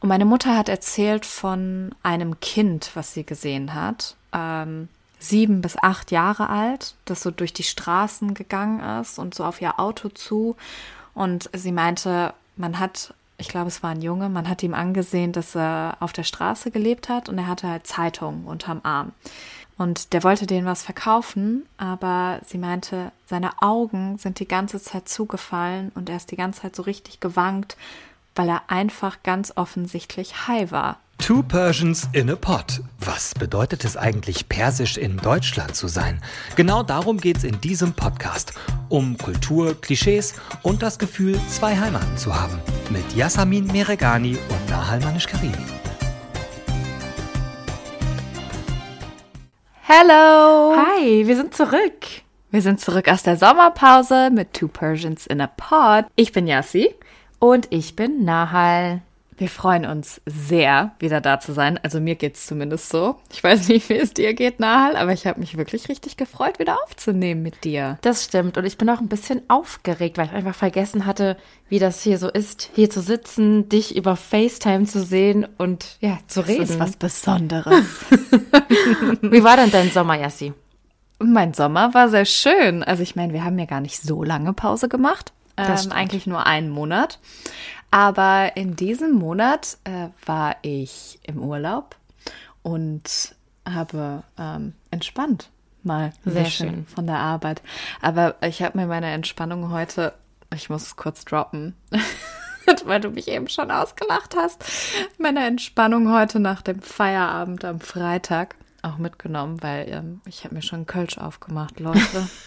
Und meine Mutter hat erzählt von einem Kind, was sie gesehen hat. Ähm, sieben bis acht Jahre alt, das so durch die Straßen gegangen ist und so auf ihr Auto zu. Und sie meinte, man hat, ich glaube, es war ein Junge, man hat ihm angesehen, dass er auf der Straße gelebt hat und er hatte halt Zeitungen unterm Arm. Und der wollte denen was verkaufen, aber sie meinte, seine Augen sind die ganze Zeit zugefallen und er ist die ganze Zeit so richtig gewankt, weil er einfach ganz offensichtlich high war. Two Persians in a Pot. Was bedeutet es eigentlich, persisch in Deutschland zu sein? Genau darum geht es in diesem Podcast. Um Kultur, Klischees und das Gefühl, zwei Heimaten zu haben. Mit Yasamin Meregani und Nahal Manish-Karimi. Hello! Hi, wir sind zurück. Wir sind zurück aus der Sommerpause mit Two Persians in a Pod. Ich bin Yassi. Und ich bin Nahal. Wir freuen uns sehr, wieder da zu sein. Also mir geht's zumindest so. Ich weiß nicht, wie es dir geht, Nahal, aber ich habe mich wirklich richtig gefreut, wieder aufzunehmen mit dir. Das stimmt. Und ich bin auch ein bisschen aufgeregt, weil ich einfach vergessen hatte, wie das hier so ist, hier zu sitzen, dich über FaceTime zu sehen und ja, zu reden. Das ist was Besonderes. wie war denn dein Sommer, Yassi? Mein Sommer war sehr schön. Also ich meine, wir haben ja gar nicht so lange Pause gemacht. Ähm, eigentlich nur einen Monat. Aber in diesem Monat äh, war ich im Urlaub und habe ähm, entspannt mal sehr schön von der Arbeit. Aber ich habe mir meine Entspannung heute, ich muss es kurz droppen, weil du mich eben schon ausgelacht hast, meine Entspannung heute nach dem Feierabend am Freitag auch mitgenommen, weil ähm, ich habe mir schon Kölsch aufgemacht, Leute.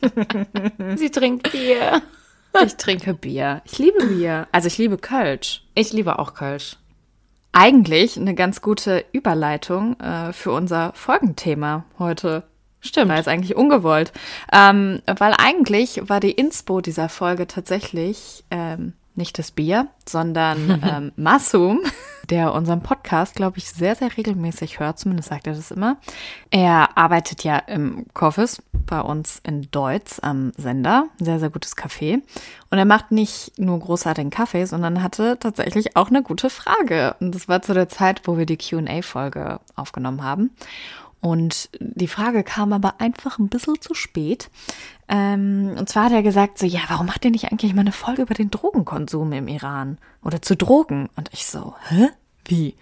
Sie trinkt Bier. Ich trinke Bier. Ich liebe Bier. Also ich liebe Kölsch. Ich liebe auch Kölsch. Eigentlich eine ganz gute Überleitung äh, für unser Folgenthema heute. Stimmt. War jetzt eigentlich ungewollt. Ähm, weil eigentlich war die Inspo dieser Folge tatsächlich ähm, nicht das Bier, sondern ähm, Masum, der unseren Podcast, glaube ich, sehr, sehr regelmäßig hört. Zumindest sagt er das immer. Er arbeitet ja im Coffees bei uns in Deutz am Sender. Sehr, sehr gutes Café. Und er macht nicht nur großartigen Kaffee, sondern hatte tatsächlich auch eine gute Frage. Und das war zu der Zeit, wo wir die Q&A-Folge aufgenommen haben. Und die Frage kam aber einfach ein bisschen zu spät. Ähm, und zwar hat er gesagt, so, ja, warum macht ihr nicht eigentlich mal eine Folge über den Drogenkonsum im Iran? Oder zu Drogen? Und ich so, hä? Wie?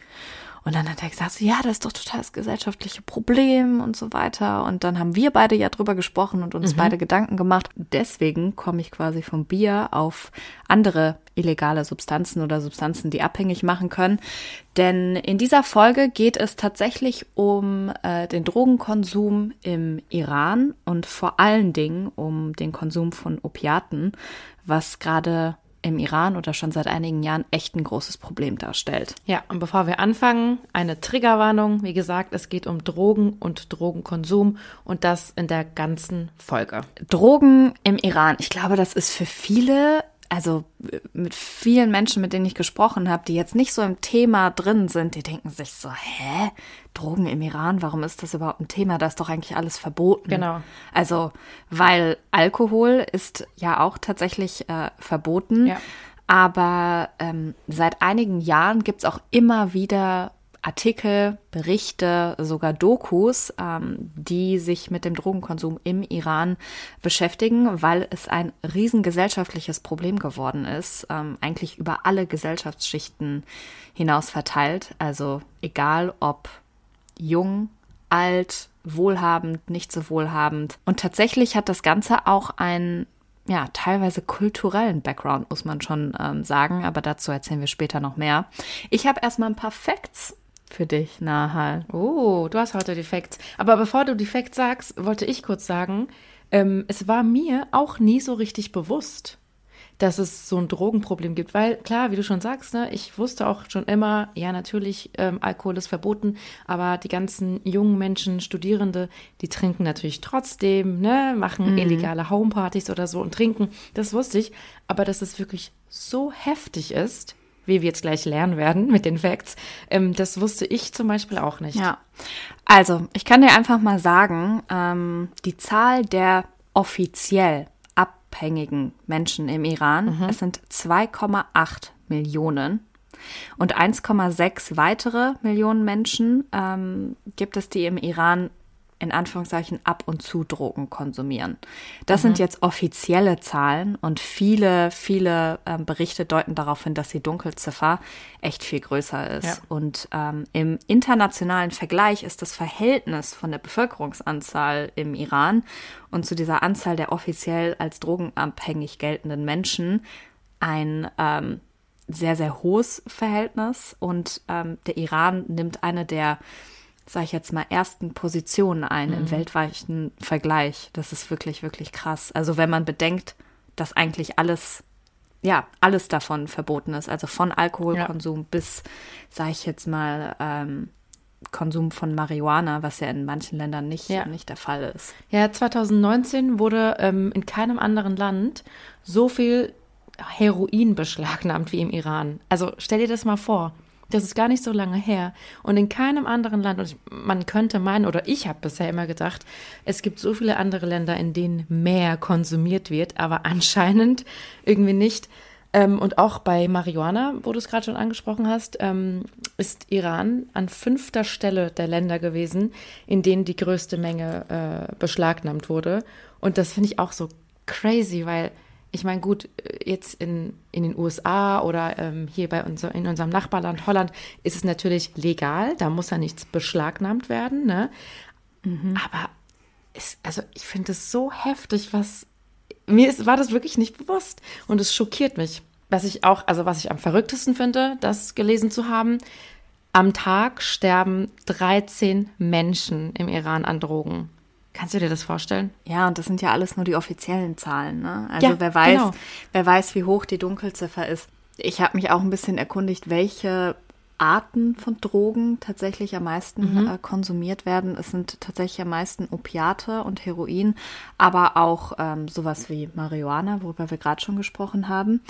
Und dann hat er gesagt, ja, das ist doch total das gesellschaftliche Problem und so weiter. Und dann haben wir beide ja drüber gesprochen und uns mhm. beide Gedanken gemacht. Deswegen komme ich quasi vom Bier auf andere illegale Substanzen oder Substanzen, die abhängig machen können. Denn in dieser Folge geht es tatsächlich um äh, den Drogenkonsum im Iran und vor allen Dingen um den Konsum von Opiaten, was gerade im Iran oder schon seit einigen Jahren echt ein großes Problem darstellt. Ja, und bevor wir anfangen, eine Triggerwarnung. Wie gesagt, es geht um Drogen und Drogenkonsum und das in der ganzen Folge. Drogen im Iran. Ich glaube, das ist für viele also mit vielen Menschen, mit denen ich gesprochen habe, die jetzt nicht so im Thema drin sind, die denken sich so, hä? Drogen im Iran, warum ist das überhaupt ein Thema? Da ist doch eigentlich alles verboten. Genau. Also, weil Alkohol ist ja auch tatsächlich äh, verboten. Ja. Aber ähm, seit einigen Jahren gibt es auch immer wieder Artikel, Berichte, sogar Dokus, ähm, die sich mit dem Drogenkonsum im Iran beschäftigen, weil es ein riesengesellschaftliches Problem geworden ist, ähm, eigentlich über alle Gesellschaftsschichten hinaus verteilt. Also egal ob jung, alt, wohlhabend, nicht so wohlhabend. Und tatsächlich hat das Ganze auch einen ja, teilweise kulturellen Background, muss man schon ähm, sagen, aber dazu erzählen wir später noch mehr. Ich habe erstmal ein paar Facts für dich, Nahal. Oh, du hast heute die Facts. Aber bevor du die Facts sagst, wollte ich kurz sagen, ähm, es war mir auch nie so richtig bewusst, dass es so ein Drogenproblem gibt. Weil klar, wie du schon sagst, ne, ich wusste auch schon immer, ja, natürlich, ähm, Alkohol ist verboten, aber die ganzen jungen Menschen, Studierende, die trinken natürlich trotzdem, ne, machen mhm. illegale Homepartys oder so und trinken. Das wusste ich. Aber dass es wirklich so heftig ist, wie wir jetzt gleich lernen werden mit den Facts. Ähm, das wusste ich zum Beispiel auch nicht. Ja. Also, ich kann dir einfach mal sagen, ähm, die Zahl der offiziell abhängigen Menschen im Iran, mhm. es sind 2,8 Millionen. Und 1,6 weitere Millionen Menschen ähm, gibt es, die im Iran in Anführungszeichen ab und zu Drogen konsumieren. Das mhm. sind jetzt offizielle Zahlen und viele, viele ähm, Berichte deuten darauf hin, dass die Dunkelziffer echt viel größer ist. Ja. Und ähm, im internationalen Vergleich ist das Verhältnis von der Bevölkerungsanzahl im Iran und zu dieser Anzahl der offiziell als drogenabhängig geltenden Menschen ein ähm, sehr, sehr hohes Verhältnis. Und ähm, der Iran nimmt eine der sage ich jetzt mal, ersten Positionen ein mhm. im weltweiten Vergleich. Das ist wirklich, wirklich krass. Also wenn man bedenkt, dass eigentlich alles, ja, alles davon verboten ist. Also von Alkoholkonsum ja. bis, sage ich jetzt mal, ähm, Konsum von Marihuana, was ja in manchen Ländern nicht, ja. nicht der Fall ist. Ja, 2019 wurde ähm, in keinem anderen Land so viel Heroin beschlagnahmt wie im Iran. Also stell dir das mal vor. Das ist gar nicht so lange her. Und in keinem anderen Land, und man könnte meinen, oder ich habe bisher immer gedacht, es gibt so viele andere Länder, in denen mehr konsumiert wird, aber anscheinend irgendwie nicht. Ähm, und auch bei Marihuana, wo du es gerade schon angesprochen hast, ähm, ist Iran an fünfter Stelle der Länder gewesen, in denen die größte Menge äh, beschlagnahmt wurde. Und das finde ich auch so crazy, weil ich meine, gut, jetzt in, in den USA oder ähm, hier bei unser, in unserem Nachbarland Holland ist es natürlich legal, da muss ja nichts beschlagnahmt werden, ne? Mhm. Aber es, also ich finde es so heftig, was mir ist, war das wirklich nicht bewusst und es schockiert mich. Was ich auch, also was ich am verrücktesten finde, das gelesen zu haben, am Tag sterben 13 Menschen im Iran an Drogen. Kannst du dir das vorstellen? Ja, und das sind ja alles nur die offiziellen Zahlen. Ne? Also ja, wer weiß, genau. wer weiß, wie hoch die Dunkelziffer ist. Ich habe mich auch ein bisschen erkundigt, welche Arten von Drogen tatsächlich am meisten mhm. äh, konsumiert werden. Es sind tatsächlich am meisten Opiate und Heroin, aber auch ähm, sowas wie Marihuana, worüber wir gerade schon gesprochen haben.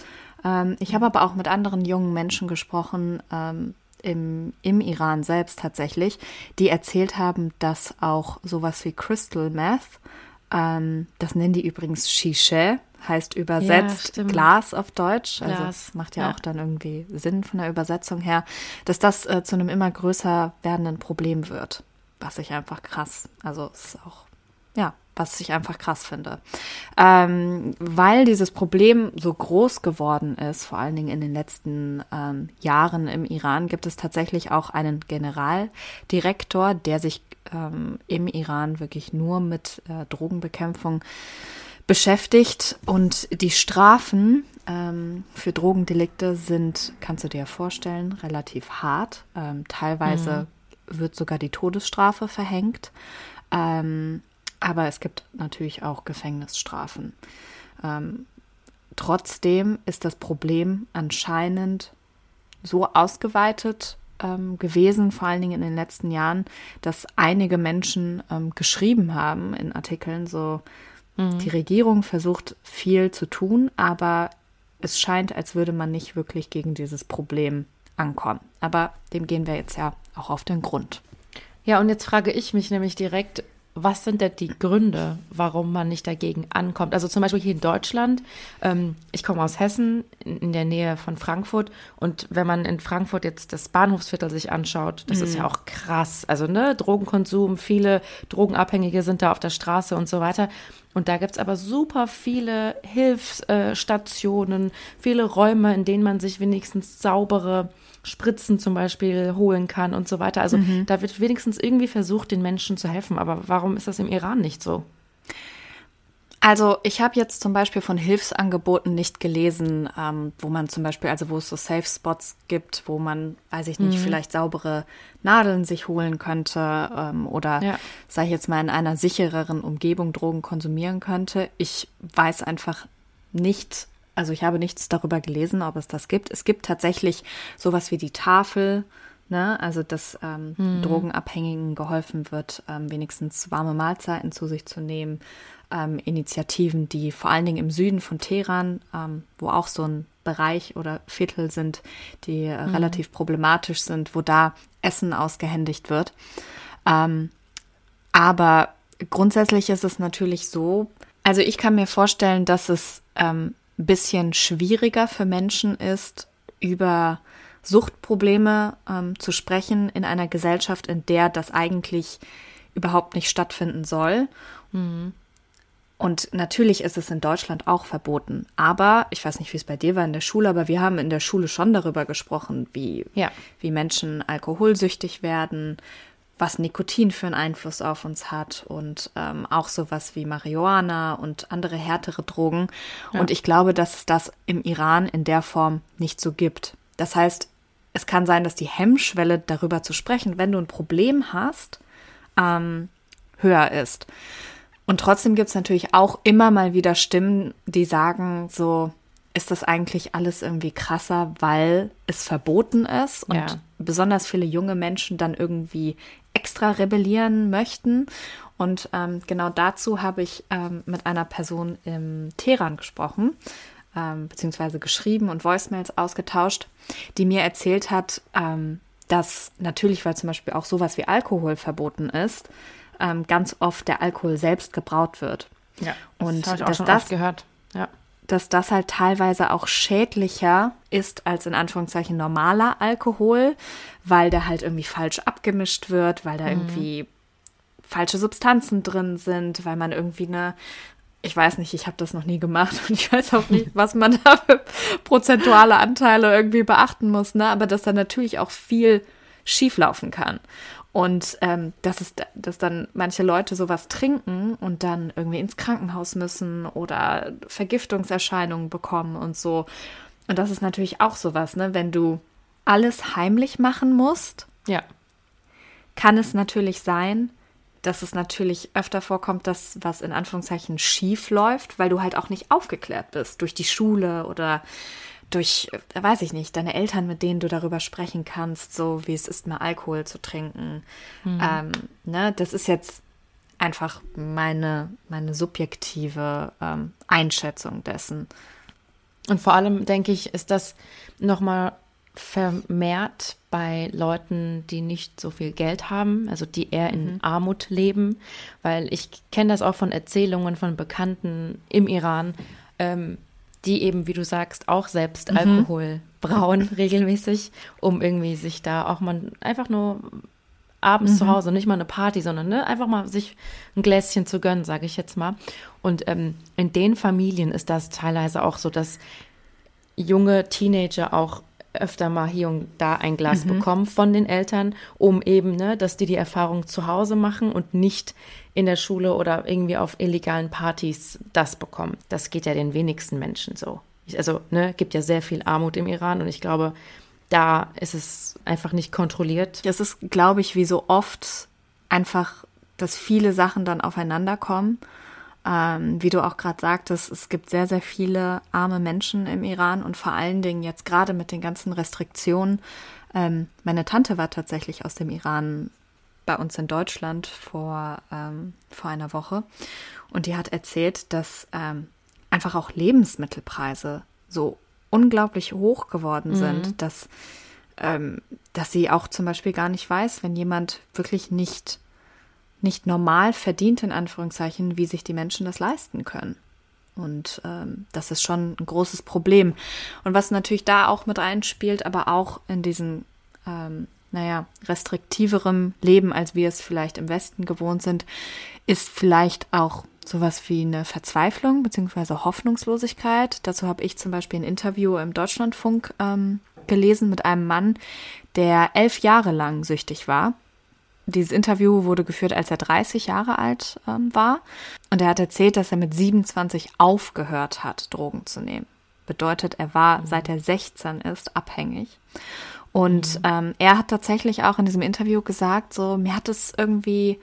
Ähm, ich habe aber auch mit anderen jungen Menschen gesprochen, ähm, im, im Iran selbst tatsächlich, die erzählt haben, dass auch sowas wie Crystal Meth, ähm, das nennen die übrigens Shisha, heißt übersetzt ja, Glas auf Deutsch. Also Glas. Macht ja, ja, auch dann irgendwie Sinn von der Übersetzung her, dass das äh, zu einem immer größer werdenden Problem wird. Was ich einfach krass, also es ist auch, ja, was ich einfach krass finde. Ähm, weil dieses Problem so groß geworden ist, vor allen Dingen in den letzten ähm, Jahren im Iran, gibt es tatsächlich auch einen Generaldirektor, der sich ähm, im Iran wirklich nur mit äh, Drogenbekämpfung beschäftigt. Und die Strafen ähm, für Drogendelikte sind, kannst du dir vorstellen, relativ hart. Ähm, teilweise mhm. wird sogar die Todesstrafe verhängt. Ähm, aber es gibt natürlich auch Gefängnisstrafen. Ähm, trotzdem ist das Problem anscheinend so ausgeweitet ähm, gewesen, vor allen Dingen in den letzten Jahren, dass einige Menschen ähm, geschrieben haben in Artikeln, so mhm. die Regierung versucht viel zu tun, aber es scheint, als würde man nicht wirklich gegen dieses Problem ankommen. Aber dem gehen wir jetzt ja auch auf den Grund. Ja, und jetzt frage ich mich nämlich direkt, was sind denn die Gründe, warum man nicht dagegen ankommt? Also zum Beispiel hier in Deutschland, ähm, ich komme aus Hessen, in, der Nähe von Frankfurt. Und wenn man in Frankfurt jetzt das Bahnhofsviertel sich anschaut, das mhm. ist ja auch krass. Also ne, Drogenkonsum, viele Drogenabhängige sind da auf der Straße und so weiter. Und da gibt's aber super viele Hilfsstationen, viele Räume, in denen man sich wenigstens saubere Spritzen zum Beispiel holen kann und so weiter. Also mhm. da wird wenigstens irgendwie versucht, den Menschen zu helfen. Aber warum ist das im Iran nicht so? Also ich habe jetzt zum Beispiel von Hilfsangeboten nicht gelesen, ähm, wo man zum Beispiel, also wo es so Safe Spots gibt, wo man, weiß ich nicht, mhm. vielleicht saubere Nadeln sich holen könnte ähm, oder, ja. sage ich jetzt mal, in einer sichereren Umgebung Drogen konsumieren könnte. Ich weiß einfach nicht, also ich habe nichts darüber gelesen, ob es das gibt. Es gibt tatsächlich sowas wie die Tafel, ne? also dass ähm, hm. Drogenabhängigen geholfen wird, ähm, wenigstens warme Mahlzeiten zu sich zu nehmen. Ähm, Initiativen, die vor allen Dingen im Süden von Teheran, ähm, wo auch so ein Bereich oder Viertel sind, die äh, hm. relativ problematisch sind, wo da Essen ausgehändigt wird. Ähm, aber grundsätzlich ist es natürlich so, also ich kann mir vorstellen, dass es ähm, bisschen schwieriger für Menschen ist, über Suchtprobleme ähm, zu sprechen in einer Gesellschaft, in der das eigentlich überhaupt nicht stattfinden soll. Mhm. Und natürlich ist es in Deutschland auch verboten. Aber ich weiß nicht, wie es bei dir war in der Schule, aber wir haben in der Schule schon darüber gesprochen, wie, ja. wie Menschen alkoholsüchtig werden, was Nikotin für einen Einfluss auf uns hat und ähm, auch sowas wie Marihuana und andere härtere Drogen. Ja. Und ich glaube, dass es das im Iran in der Form nicht so gibt. Das heißt, es kann sein, dass die Hemmschwelle darüber zu sprechen, wenn du ein Problem hast, ähm, höher ist. Und trotzdem gibt es natürlich auch immer mal wieder Stimmen, die sagen, so ist das eigentlich alles irgendwie krasser, weil es verboten ist und ja. besonders viele junge Menschen dann irgendwie extra rebellieren möchten. Und ähm, genau dazu habe ich ähm, mit einer Person im Teheran gesprochen, ähm, beziehungsweise geschrieben und Voicemails ausgetauscht, die mir erzählt hat, ähm, dass natürlich, weil zum Beispiel auch sowas wie Alkohol verboten ist, ähm, ganz oft der Alkohol selbst gebraut wird. Ja, das und habe ich auch dass schon das, gehört. Dass das halt teilweise auch schädlicher ist als in Anführungszeichen normaler Alkohol, weil der halt irgendwie falsch abgemischt wird, weil da mhm. irgendwie falsche Substanzen drin sind, weil man irgendwie eine ich weiß nicht, ich habe das noch nie gemacht und ich weiß auch nicht, was man da für prozentuale Anteile irgendwie beachten muss, ne? Aber dass da natürlich auch viel schieflaufen kann. Und ähm, dass, es, dass dann manche Leute sowas trinken und dann irgendwie ins Krankenhaus müssen oder Vergiftungserscheinungen bekommen und so. Und das ist natürlich auch sowas, ne? Wenn du alles heimlich machen musst, ja. kann es natürlich sein, dass es natürlich öfter vorkommt, dass was in Anführungszeichen schief läuft, weil du halt auch nicht aufgeklärt bist durch die Schule oder durch, äh, weiß ich nicht, deine Eltern, mit denen du darüber sprechen kannst, so wie es ist, mal Alkohol zu trinken. Mhm. Ähm, ne, das ist jetzt einfach meine, meine subjektive ähm, Einschätzung dessen. Und vor allem, denke ich, ist das nochmal vermehrt bei Leuten, die nicht so viel Geld haben, also die eher in mhm. Armut leben, weil ich kenne das auch von Erzählungen von Bekannten im Iran, ähm, die eben, wie du sagst, auch selbst mhm. Alkohol brauen regelmäßig, um irgendwie sich da auch mal einfach nur abends mhm. zu Hause, nicht mal eine Party, sondern ne, einfach mal sich ein Gläschen zu gönnen, sage ich jetzt mal. Und ähm, in den Familien ist das teilweise auch so, dass junge Teenager auch öfter mal hier und da ein Glas mhm. bekommen von den Eltern, um eben, ne, dass die die Erfahrung zu Hause machen und nicht in der Schule oder irgendwie auf illegalen Partys das bekommen. Das geht ja den wenigsten Menschen so. Also, ne, gibt ja sehr viel Armut im Iran und ich glaube, da ist es einfach nicht kontrolliert. Es ist, glaube ich, wie so oft einfach, dass viele Sachen dann aufeinander kommen ähm, wie du auch gerade sagtest, es gibt sehr, sehr viele arme Menschen im Iran und vor allen Dingen jetzt gerade mit den ganzen Restriktionen. Ähm, meine Tante war tatsächlich aus dem Iran bei uns in Deutschland vor, ähm, vor einer Woche und die hat erzählt, dass ähm, einfach auch Lebensmittelpreise so unglaublich hoch geworden sind, mhm. dass, ähm, dass sie auch zum Beispiel gar nicht weiß, wenn jemand wirklich nicht nicht normal verdient, in Anführungszeichen, wie sich die Menschen das leisten können. Und ähm, das ist schon ein großes Problem. Und was natürlich da auch mit reinspielt, aber auch in diesem, ähm, naja, restriktiverem Leben, als wir es vielleicht im Westen gewohnt sind, ist vielleicht auch sowas wie eine Verzweiflung beziehungsweise Hoffnungslosigkeit. Dazu habe ich zum Beispiel ein Interview im Deutschlandfunk ähm, gelesen mit einem Mann, der elf Jahre lang süchtig war dieses Interview wurde geführt, als er 30 Jahre alt ähm, war. Und er hat erzählt, dass er mit 27 aufgehört hat, Drogen zu nehmen. Bedeutet, er war, seit er 16 ist, abhängig. Und mhm. ähm, er hat tatsächlich auch in diesem Interview gesagt, so, mir hat es irgendwie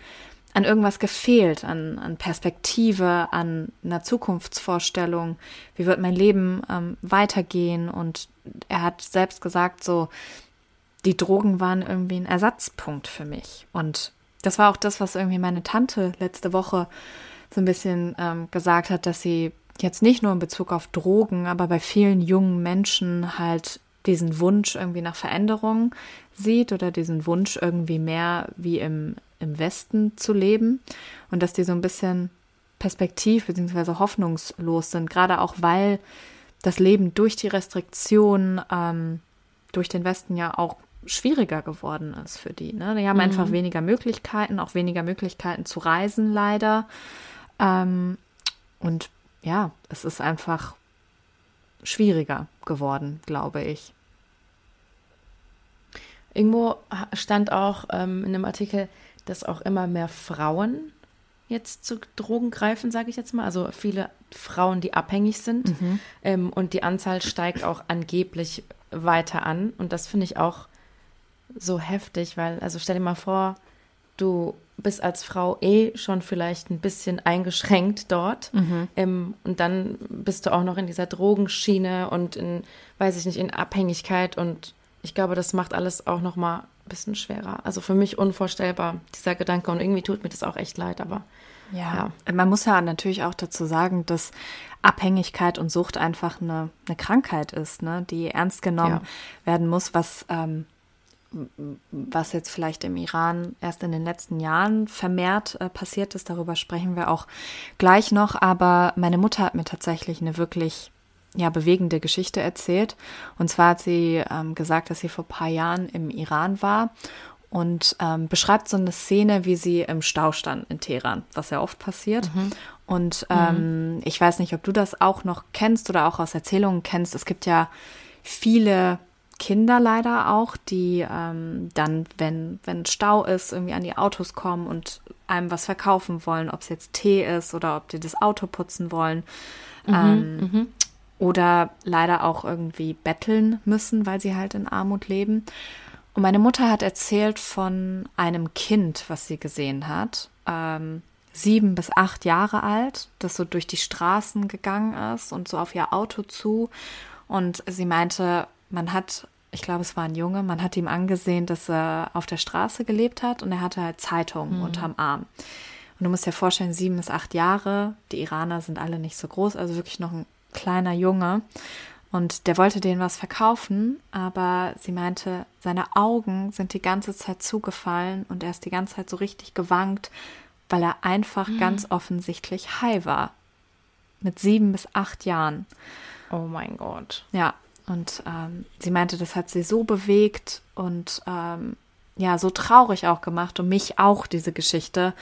an irgendwas gefehlt, an, an Perspektive, an einer Zukunftsvorstellung, wie wird mein Leben ähm, weitergehen. Und er hat selbst gesagt, so, die Drogen waren irgendwie ein Ersatzpunkt für mich. Und das war auch das, was irgendwie meine Tante letzte Woche so ein bisschen ähm, gesagt hat, dass sie jetzt nicht nur in Bezug auf Drogen, aber bei vielen jungen Menschen halt diesen Wunsch irgendwie nach Veränderung sieht oder diesen Wunsch irgendwie mehr wie im, im Westen zu leben und dass die so ein bisschen perspektiv bzw. hoffnungslos sind, gerade auch weil das Leben durch die Restriktion ähm, durch den Westen ja auch schwieriger geworden ist für die. Ne? Die haben mhm. einfach weniger Möglichkeiten, auch weniger Möglichkeiten zu reisen, leider. Ähm, und ja, es ist einfach schwieriger geworden, glaube ich. Irgendwo stand auch ähm, in einem Artikel, dass auch immer mehr Frauen jetzt zu Drogen greifen, sage ich jetzt mal. Also viele Frauen, die abhängig sind. Mhm. Ähm, und die Anzahl steigt auch angeblich weiter an. Und das finde ich auch so heftig, weil, also stell dir mal vor, du bist als Frau eh schon vielleicht ein bisschen eingeschränkt dort. Mhm. Ähm, und dann bist du auch noch in dieser Drogenschiene und in, weiß ich nicht, in Abhängigkeit. Und ich glaube, das macht alles auch noch mal ein bisschen schwerer. Also für mich unvorstellbar, dieser Gedanke. Und irgendwie tut mir das auch echt leid, aber ja. ja. Man muss ja natürlich auch dazu sagen, dass Abhängigkeit und Sucht einfach eine, eine Krankheit ist, ne, die ernst genommen ja. werden muss, was ähm, was jetzt vielleicht im Iran erst in den letzten Jahren vermehrt äh, passiert ist. Darüber sprechen wir auch gleich noch. Aber meine Mutter hat mir tatsächlich eine wirklich ja, bewegende Geschichte erzählt. Und zwar hat sie ähm, gesagt, dass sie vor ein paar Jahren im Iran war und ähm, beschreibt so eine Szene, wie sie im Stau stand in Teheran, was ja oft passiert. Mhm. Und ähm, mhm. ich weiß nicht, ob du das auch noch kennst oder auch aus Erzählungen kennst. Es gibt ja viele Kinder leider auch, die ähm, dann, wenn, wenn Stau ist, irgendwie an die Autos kommen und einem was verkaufen wollen, ob es jetzt Tee ist oder ob die das Auto putzen wollen. Mhm, ähm, mhm. Oder leider auch irgendwie betteln müssen, weil sie halt in Armut leben. Und meine Mutter hat erzählt von einem Kind, was sie gesehen hat, ähm, sieben bis acht Jahre alt, das so durch die Straßen gegangen ist und so auf ihr Auto zu. Und sie meinte, man hat, ich glaube, es war ein Junge, man hat ihm angesehen, dass er auf der Straße gelebt hat und er hatte halt Zeitungen mhm. unterm Arm. Und du musst dir vorstellen, sieben bis acht Jahre, die Iraner sind alle nicht so groß, also wirklich noch ein kleiner Junge. Und der wollte denen was verkaufen, aber sie meinte, seine Augen sind die ganze Zeit zugefallen und er ist die ganze Zeit so richtig gewankt, weil er einfach mhm. ganz offensichtlich high war. Mit sieben bis acht Jahren. Oh mein Gott. Ja, und ähm, sie meinte, das hat sie so bewegt und ähm, ja, so traurig auch gemacht und mich auch diese Geschichte,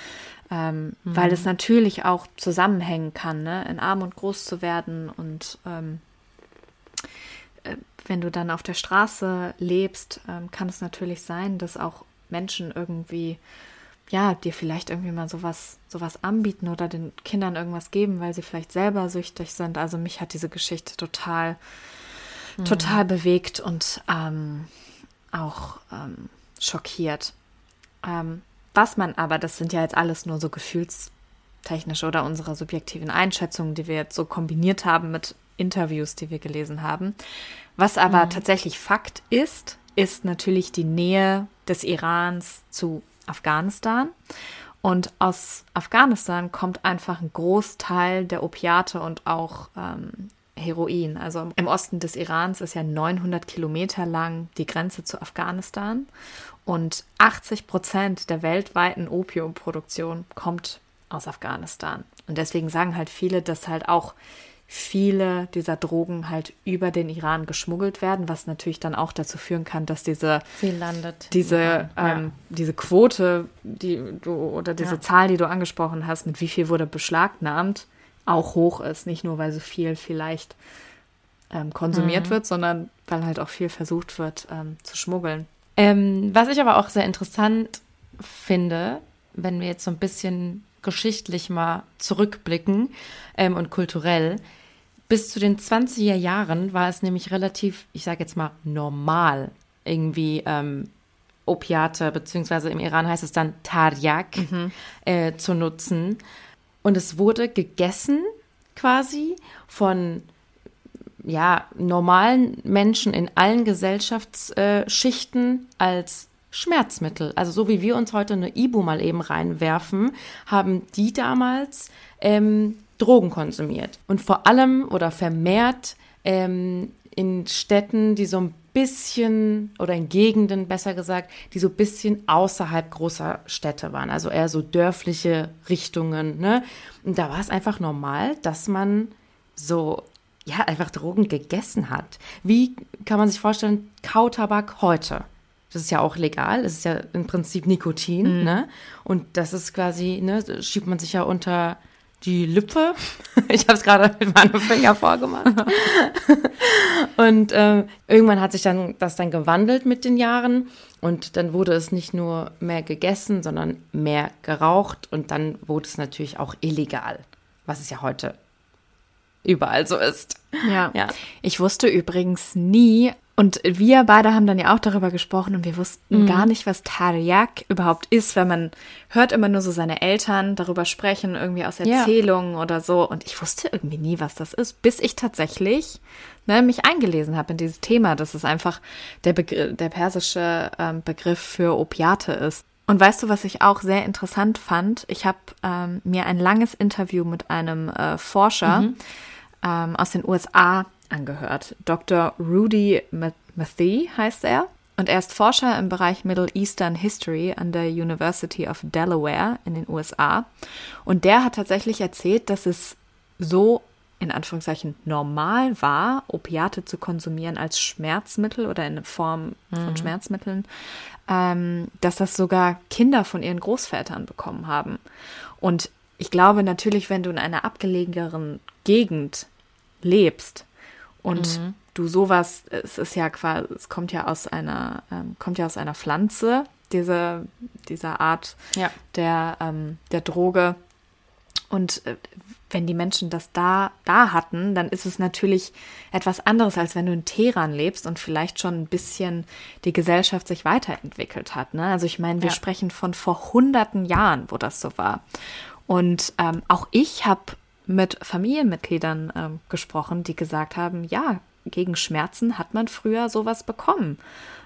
ähm, mhm. weil es natürlich auch zusammenhängen kann, ne? in arm und groß zu werden und ähm, äh, wenn du dann auf der Straße lebst, ähm, kann es natürlich sein, dass auch Menschen irgendwie ja, dir vielleicht irgendwie mal sowas, sowas anbieten oder den Kindern irgendwas geben, weil sie vielleicht selber süchtig sind. Also mich hat diese Geschichte total mhm. total bewegt und ähm, auch ähm, schockiert. Ähm, was man aber, das sind ja jetzt alles nur so gefühlstechnische oder unsere subjektiven Einschätzungen, die wir jetzt so kombiniert haben mit Interviews, die wir gelesen haben. Was aber mhm. tatsächlich Fakt ist, ist natürlich die Nähe des Irans zu Afghanistan. Und aus Afghanistan kommt einfach ein Großteil der Opiate und auch ähm, Heroin. Also im Osten des Irans ist ja 900 Kilometer lang die Grenze zu Afghanistan und 80 Prozent der weltweiten Opiumproduktion kommt aus Afghanistan. Und deswegen sagen halt viele, dass halt auch viele dieser Drogen halt über den Iran geschmuggelt werden, was natürlich dann auch dazu führen kann, dass diese. Diese, ja. ähm, diese Quote, die du oder diese ja. Zahl, die du angesprochen hast, mit wie viel wurde beschlagnahmt, auch hoch ist. Nicht nur, weil so viel vielleicht ähm, konsumiert mhm. wird, sondern weil halt auch viel versucht wird ähm, zu schmuggeln. Ähm, was ich aber auch sehr interessant finde, wenn wir jetzt so ein bisschen geschichtlich mal zurückblicken ähm, und kulturell, bis zu den 20er Jahren war es nämlich relativ, ich sage jetzt mal, normal, irgendwie ähm, Opiate, beziehungsweise im Iran heißt es dann Taryak, mhm. äh, zu nutzen. Und es wurde gegessen quasi von ja, normalen Menschen in allen Gesellschaftsschichten als Schmerzmittel. Also so wie wir uns heute eine Ibu mal eben reinwerfen, haben die damals ähm, Drogen konsumiert. Und vor allem oder vermehrt ähm, in Städten, die so ein bisschen oder in Gegenden besser gesagt, die so ein bisschen außerhalb großer Städte waren, also eher so dörfliche Richtungen. Ne? Und da war es einfach normal, dass man so ja, einfach Drogen gegessen hat. Wie kann man sich vorstellen, Kautabak heute? Das ist ja auch legal, das ist ja im Prinzip Nikotin, mhm. ne? Und das ist quasi, ne, schiebt man sich ja unter die Lippe. Ich habe es gerade mit meinem Finger vorgemacht. und äh, irgendwann hat sich dann das dann gewandelt mit den Jahren und dann wurde es nicht nur mehr gegessen, sondern mehr geraucht und dann wurde es natürlich auch illegal, was es ja heute überall so ist. Ja. ja. Ich wusste übrigens nie, und wir beide haben dann ja auch darüber gesprochen und wir wussten mhm. gar nicht, was Tariak überhaupt ist, weil man hört immer nur so seine Eltern darüber sprechen, irgendwie aus Erzählungen ja. oder so. Und ich wusste irgendwie nie, was das ist, bis ich tatsächlich ne, mich eingelesen habe in dieses Thema, dass es einfach der, Begr der persische ähm, Begriff für Opiate ist. Und weißt du, was ich auch sehr interessant fand? Ich habe ähm, mir ein langes Interview mit einem äh, Forscher mhm. ähm, aus den USA angehört. Dr. Rudy Matthey heißt er. Und er ist Forscher im Bereich Middle Eastern History an der University of Delaware in den USA. Und der hat tatsächlich erzählt, dass es so in Anführungszeichen normal war, Opiate zu konsumieren als Schmerzmittel oder in Form von mhm. Schmerzmitteln, ähm, dass das sogar Kinder von ihren Großvätern bekommen haben. Und ich glaube natürlich, wenn du in einer abgelegeneren Gegend lebst, und mhm. du sowas, es ist ja quasi, es kommt ja aus einer, ähm, kommt ja aus einer Pflanze, diese, dieser Art ja. der, ähm, der Droge. Und äh, wenn die Menschen das da, da hatten, dann ist es natürlich etwas anderes, als wenn du in Teheran lebst und vielleicht schon ein bisschen die Gesellschaft sich weiterentwickelt hat. Ne? Also ich meine, wir ja. sprechen von vor hunderten Jahren, wo das so war. Und ähm, auch ich habe mit Familienmitgliedern ähm, gesprochen, die gesagt haben, ja, gegen Schmerzen hat man früher sowas bekommen.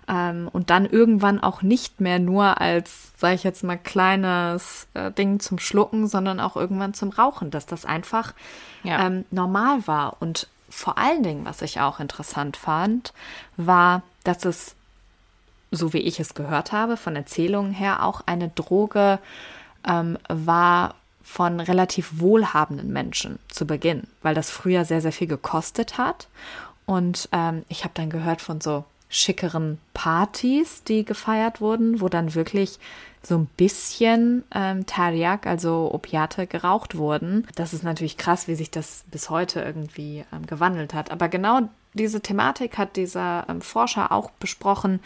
Ähm, und dann irgendwann auch nicht mehr nur als, sage ich jetzt mal, kleines äh, Ding zum Schlucken, sondern auch irgendwann zum Rauchen, dass das einfach ja. ähm, normal war. Und vor allen Dingen, was ich auch interessant fand, war, dass es, so wie ich es gehört habe, von Erzählungen her auch eine Droge ähm, war, von relativ wohlhabenden Menschen zu Beginn, weil das früher sehr, sehr viel gekostet hat. Und ähm, ich habe dann gehört von so schickeren Partys, die gefeiert wurden, wo dann wirklich so ein bisschen ähm, Tariak, also Opiate, geraucht wurden. Das ist natürlich krass, wie sich das bis heute irgendwie ähm, gewandelt hat. Aber genau diese Thematik hat dieser ähm, Forscher auch besprochen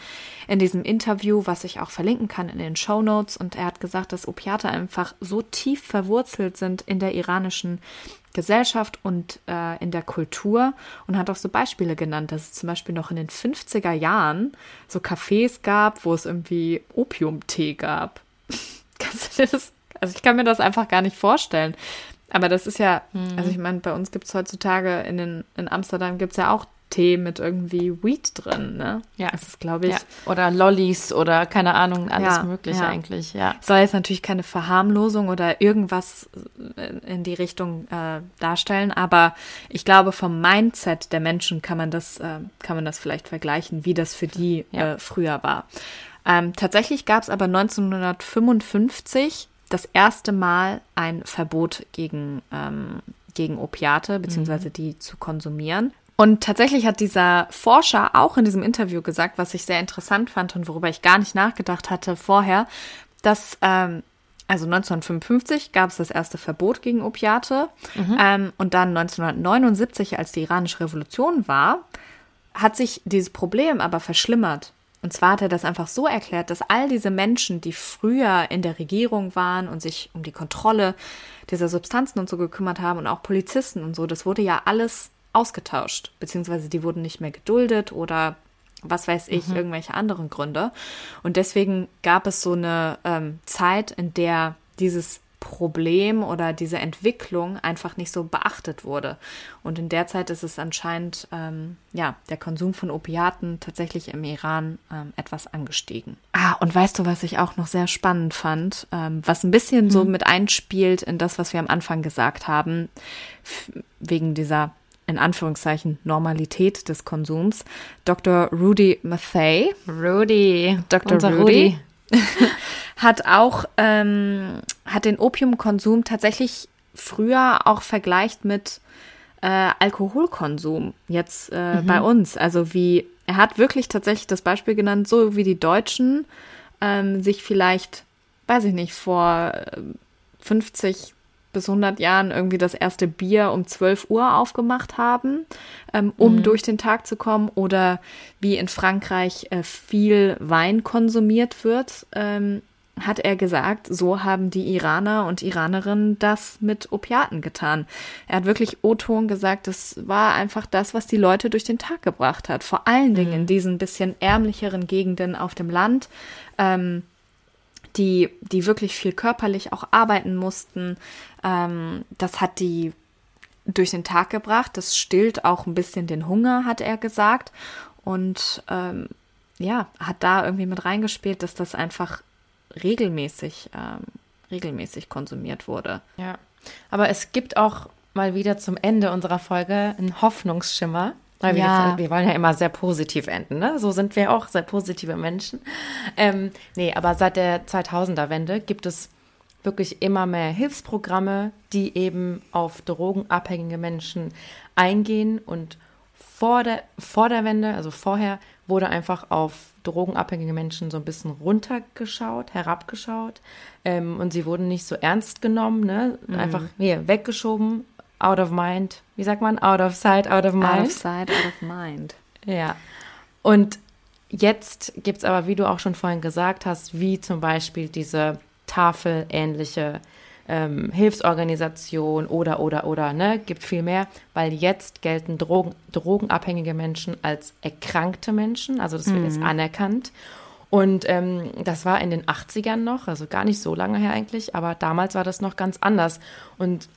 in diesem Interview, was ich auch verlinken kann in den Show Notes. Und er hat gesagt, dass Opiate einfach so tief verwurzelt sind in der iranischen Gesellschaft und äh, in der Kultur und hat auch so Beispiele genannt, dass es zum Beispiel noch in den 50er Jahren so Cafés gab, wo es irgendwie Opiumtee gab. Kannst du dir das? Also ich kann mir das einfach gar nicht vorstellen. Aber das ist ja, mhm. also ich meine, bei uns gibt es heutzutage in, den, in Amsterdam gibt es ja auch Tee mit irgendwie Weed drin, ne? Ja. Das ist, glaube ich. Ja. Oder Lollis oder keine Ahnung, alles ja, Mögliche ja. eigentlich, ja. Soll jetzt natürlich keine Verharmlosung oder irgendwas in die Richtung äh, darstellen, aber ich glaube, vom Mindset der Menschen kann man das, äh, kann man das vielleicht vergleichen, wie das für die äh, früher war. Ähm, tatsächlich gab es aber 1955 das erste Mal ein Verbot gegen, ähm, gegen Opiate, beziehungsweise mhm. die zu konsumieren. Und tatsächlich hat dieser Forscher auch in diesem Interview gesagt, was ich sehr interessant fand und worüber ich gar nicht nachgedacht hatte vorher, dass ähm, also 1955 gab es das erste Verbot gegen Opiate mhm. ähm, und dann 1979, als die iranische Revolution war, hat sich dieses Problem aber verschlimmert. Und zwar hat er das einfach so erklärt, dass all diese Menschen, die früher in der Regierung waren und sich um die Kontrolle dieser Substanzen und so gekümmert haben und auch Polizisten und so, das wurde ja alles ausgetauscht, beziehungsweise die wurden nicht mehr geduldet oder was weiß ich, mhm. irgendwelche anderen Gründe. Und deswegen gab es so eine ähm, Zeit, in der dieses Problem oder diese Entwicklung einfach nicht so beachtet wurde. Und in der Zeit ist es anscheinend, ähm, ja, der Konsum von Opiaten tatsächlich im Iran ähm, etwas angestiegen. Ah, und weißt du, was ich auch noch sehr spannend fand, ähm, was ein bisschen mhm. so mit einspielt in das, was wir am Anfang gesagt haben, wegen dieser in Anführungszeichen Normalität des Konsums. Dr. Rudy Mathey. Rudy. Dr. Rudy. Rudy. hat auch, ähm, hat den Opiumkonsum tatsächlich früher auch vergleicht mit äh, Alkoholkonsum jetzt äh, mhm. bei uns. Also wie, er hat wirklich tatsächlich das Beispiel genannt, so wie die Deutschen ähm, sich vielleicht, weiß ich nicht, vor 50 äh, bis 100 Jahren irgendwie das erste Bier um 12 Uhr aufgemacht haben, ähm, um mhm. durch den Tag zu kommen oder wie in Frankreich äh, viel Wein konsumiert wird, ähm, hat er gesagt, so haben die Iraner und Iranerinnen das mit Opiaten getan. Er hat wirklich O-Ton gesagt, das war einfach das, was die Leute durch den Tag gebracht hat. Vor allen Dingen in mhm. diesen bisschen ärmlicheren Gegenden auf dem Land. Ähm, die, die wirklich viel körperlich auch arbeiten mussten. Ähm, das hat die durch den Tag gebracht. Das stillt auch ein bisschen den Hunger, hat er gesagt. Und ähm, ja, hat da irgendwie mit reingespielt, dass das einfach regelmäßig, ähm, regelmäßig konsumiert wurde. Ja, aber es gibt auch mal wieder zum Ende unserer Folge einen Hoffnungsschimmer. Weil ja. wir, wir, wollen ja immer sehr positiv enden, ne? So sind wir auch sehr positive Menschen. Ähm, nee, aber seit der 2000er-Wende gibt es wirklich immer mehr Hilfsprogramme, die eben auf drogenabhängige Menschen eingehen. Und vor der, vor der Wende, also vorher, wurde einfach auf drogenabhängige Menschen so ein bisschen runtergeschaut, herabgeschaut. Ähm, und sie wurden nicht so ernst genommen, ne? Mhm. Einfach hier weggeschoben, out of mind. Wie sagt man? Out of sight, out of mind. Out of sight, out of mind. Ja. Und jetzt gibt es aber, wie du auch schon vorhin gesagt hast, wie zum Beispiel diese tafelähnliche ähm, Hilfsorganisation oder, oder, oder, ne, gibt viel mehr, weil jetzt gelten Drogen, drogenabhängige Menschen als erkrankte Menschen, also das wird mhm. jetzt anerkannt. Und ähm, das war in den 80ern noch, also gar nicht so lange her eigentlich, aber damals war das noch ganz anders. Und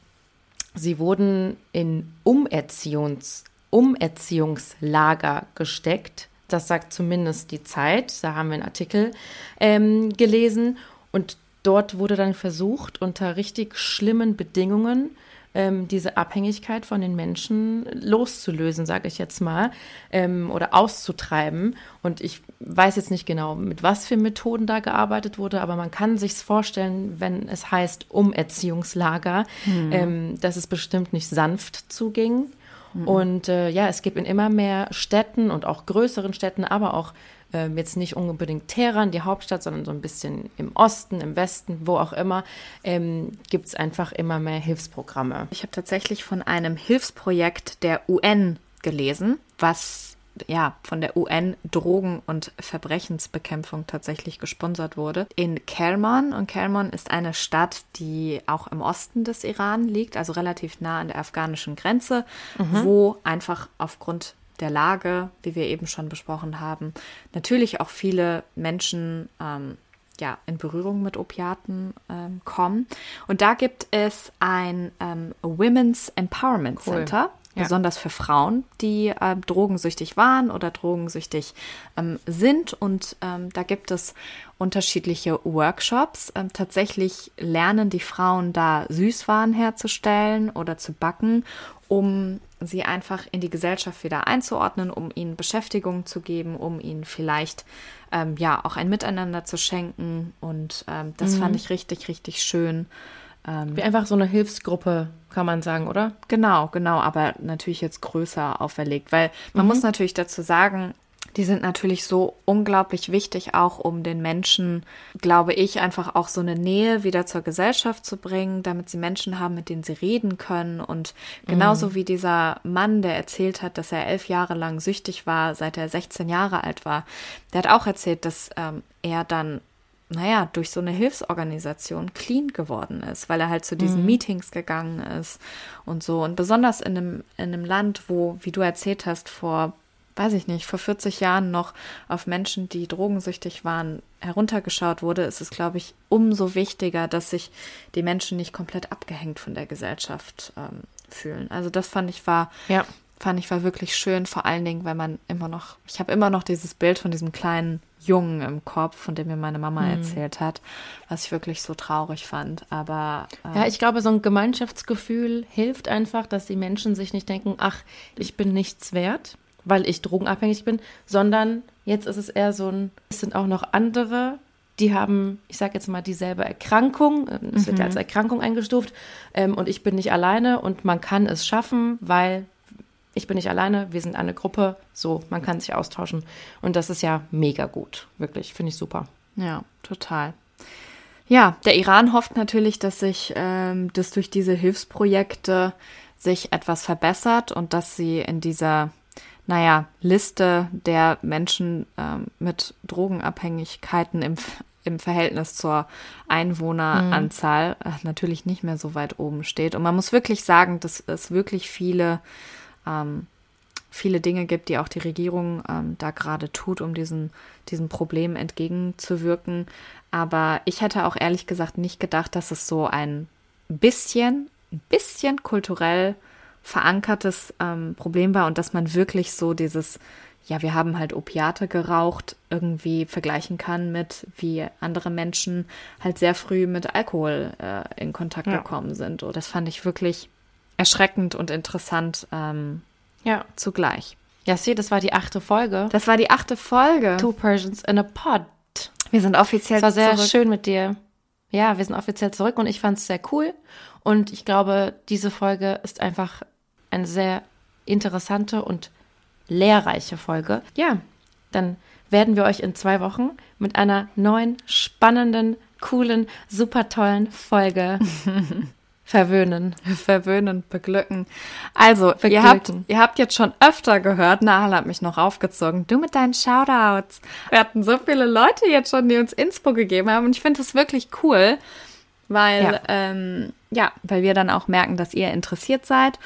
Sie wurden in Umerziehungs Umerziehungslager gesteckt. Das sagt zumindest die Zeit. Da haben wir einen Artikel ähm, gelesen. Und dort wurde dann versucht, unter richtig schlimmen Bedingungen ähm, diese Abhängigkeit von den Menschen loszulösen, sage ich jetzt mal, ähm, oder auszutreiben. Und ich weiß jetzt nicht genau, mit was für Methoden da gearbeitet wurde, aber man kann sich vorstellen, wenn es heißt Umerziehungslager, mhm. ähm, dass es bestimmt nicht sanft zuging. Mhm. Und äh, ja, es gibt in immer mehr Städten und auch größeren Städten, aber auch ähm, jetzt nicht unbedingt Teheran, die Hauptstadt, sondern so ein bisschen im Osten, im Westen, wo auch immer, ähm, gibt es einfach immer mehr Hilfsprogramme. Ich habe tatsächlich von einem Hilfsprojekt der UN gelesen, was ja, von der UN Drogen- und Verbrechensbekämpfung tatsächlich gesponsert wurde. In Kerman. Und Kerman ist eine Stadt, die auch im Osten des Iran liegt, also relativ nah an der afghanischen Grenze, mhm. wo einfach aufgrund der Lage, wie wir eben schon besprochen haben, natürlich auch viele Menschen ähm, ja, in Berührung mit Opiaten ähm, kommen. Und da gibt es ein ähm, Women's Empowerment cool. Center, ja. besonders für Frauen, die äh, drogensüchtig waren oder drogensüchtig ähm, sind. Und ähm, da gibt es unterschiedliche Workshops. Ähm, tatsächlich lernen die Frauen da Süßwaren herzustellen oder zu backen, um sie einfach in die Gesellschaft wieder einzuordnen, um ihnen Beschäftigung zu geben, um ihnen vielleicht ähm, ja auch ein Miteinander zu schenken. Und ähm, das mhm. fand ich richtig, richtig schön. Ähm, Wie einfach so eine Hilfsgruppe, kann man sagen, oder? Genau, genau, aber natürlich jetzt größer auferlegt, weil man mhm. muss natürlich dazu sagen, die sind natürlich so unglaublich wichtig, auch um den Menschen, glaube ich, einfach auch so eine Nähe wieder zur Gesellschaft zu bringen, damit sie Menschen haben, mit denen sie reden können. Und genauso mhm. wie dieser Mann, der erzählt hat, dass er elf Jahre lang süchtig war, seit er 16 Jahre alt war, der hat auch erzählt, dass ähm, er dann naja, durch so eine Hilfsorganisation clean geworden ist, weil er halt zu diesen mhm. Meetings gegangen ist und so. Und besonders in einem, in einem Land, wo, wie du erzählt hast, vor weiß ich nicht, vor 40 Jahren noch auf Menschen, die drogensüchtig waren, heruntergeschaut wurde, ist es, glaube ich, umso wichtiger, dass sich die Menschen nicht komplett abgehängt von der Gesellschaft ähm, fühlen. Also das fand ich war, ja. Fand ich war wirklich schön, vor allen Dingen, weil man immer noch, ich habe immer noch dieses Bild von diesem kleinen Jungen im Kopf, von dem mir meine Mama mhm. erzählt hat, was ich wirklich so traurig fand. Aber ähm, ja, ich glaube, so ein Gemeinschaftsgefühl hilft einfach, dass die Menschen sich nicht denken, ach, ich bin nichts wert, weil ich drogenabhängig bin, sondern jetzt ist es eher so ein, es sind auch noch andere die haben, ich sage jetzt mal, dieselbe Erkrankung. Es wird ja als Erkrankung eingestuft. Ähm, und ich bin nicht alleine und man kann es schaffen, weil ich bin nicht alleine, wir sind eine Gruppe. So, man kann sich austauschen. Und das ist ja mega gut. Wirklich, finde ich super. Ja, total. Ja, der Iran hofft natürlich, dass sich ähm, das durch diese Hilfsprojekte sich etwas verbessert und dass sie in dieser, naja, Liste der Menschen ähm, mit Drogenabhängigkeiten im, im Verhältnis zur Einwohneranzahl äh, natürlich nicht mehr so weit oben steht. Und man muss wirklich sagen, dass es wirklich viele, ähm, viele Dinge gibt, die auch die Regierung ähm, da gerade tut, um diesen, diesem Problem entgegenzuwirken. Aber ich hätte auch ehrlich gesagt nicht gedacht, dass es so ein bisschen, ein bisschen kulturell verankertes ähm, Problem war und dass man wirklich so dieses, ja, wir haben halt Opiate geraucht, irgendwie vergleichen kann mit, wie andere Menschen halt sehr früh mit Alkohol äh, in Kontakt Ja. gekommen sind. Und das fand ich wirklich erschreckend und interessant ähm, Ja. zugleich. Ja, see, das war die achte Folge. Das war die achte Folge. Two Persians in a Pod. Wir sind offiziell Es war sehr zurück. schön mit dir. Ja, wir sind offiziell zurück und ich fand es sehr cool. Und ich glaube, diese Folge ist einfach eine sehr interessante und lehrreiche Folge. Ja, dann werden wir euch in zwei Wochen mit einer neuen, spannenden, coolen, super tollen Folge verwöhnen. verwöhnen, beglücken. Also, ihr habt, Beglücken. ihr habt jetzt schon öfter gehört, Nahal hat mich noch aufgezogen, du mit deinen Shoutouts. Wir hatten so viele Leute jetzt schon, die uns Inspo gegeben haben und ich finde das wirklich cool, weil, Ja. ähm, ja, weil wir dann auch merken, dass ihr interessiert seid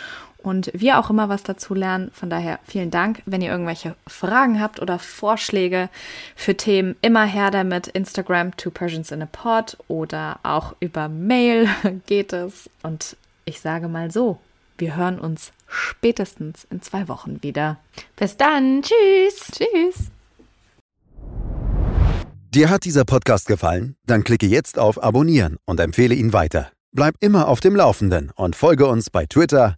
und wir auch immer was dazu lernen. Von daher vielen Dank. Wenn ihr irgendwelche Fragen habt oder Vorschläge für Themen, immer her damit. Instagram, Two Persians in a Pod oder auch über Mail geht es. Und ich sage mal so, wir hören uns spätestens in zwei Wochen wieder. Bis dann. Tschüss. Tschüss. Dir hat dieser Podcast gefallen? Dann klicke jetzt auf Abonnieren und empfehle ihn weiter. Bleib immer auf dem Laufenden und folge uns bei Twitter,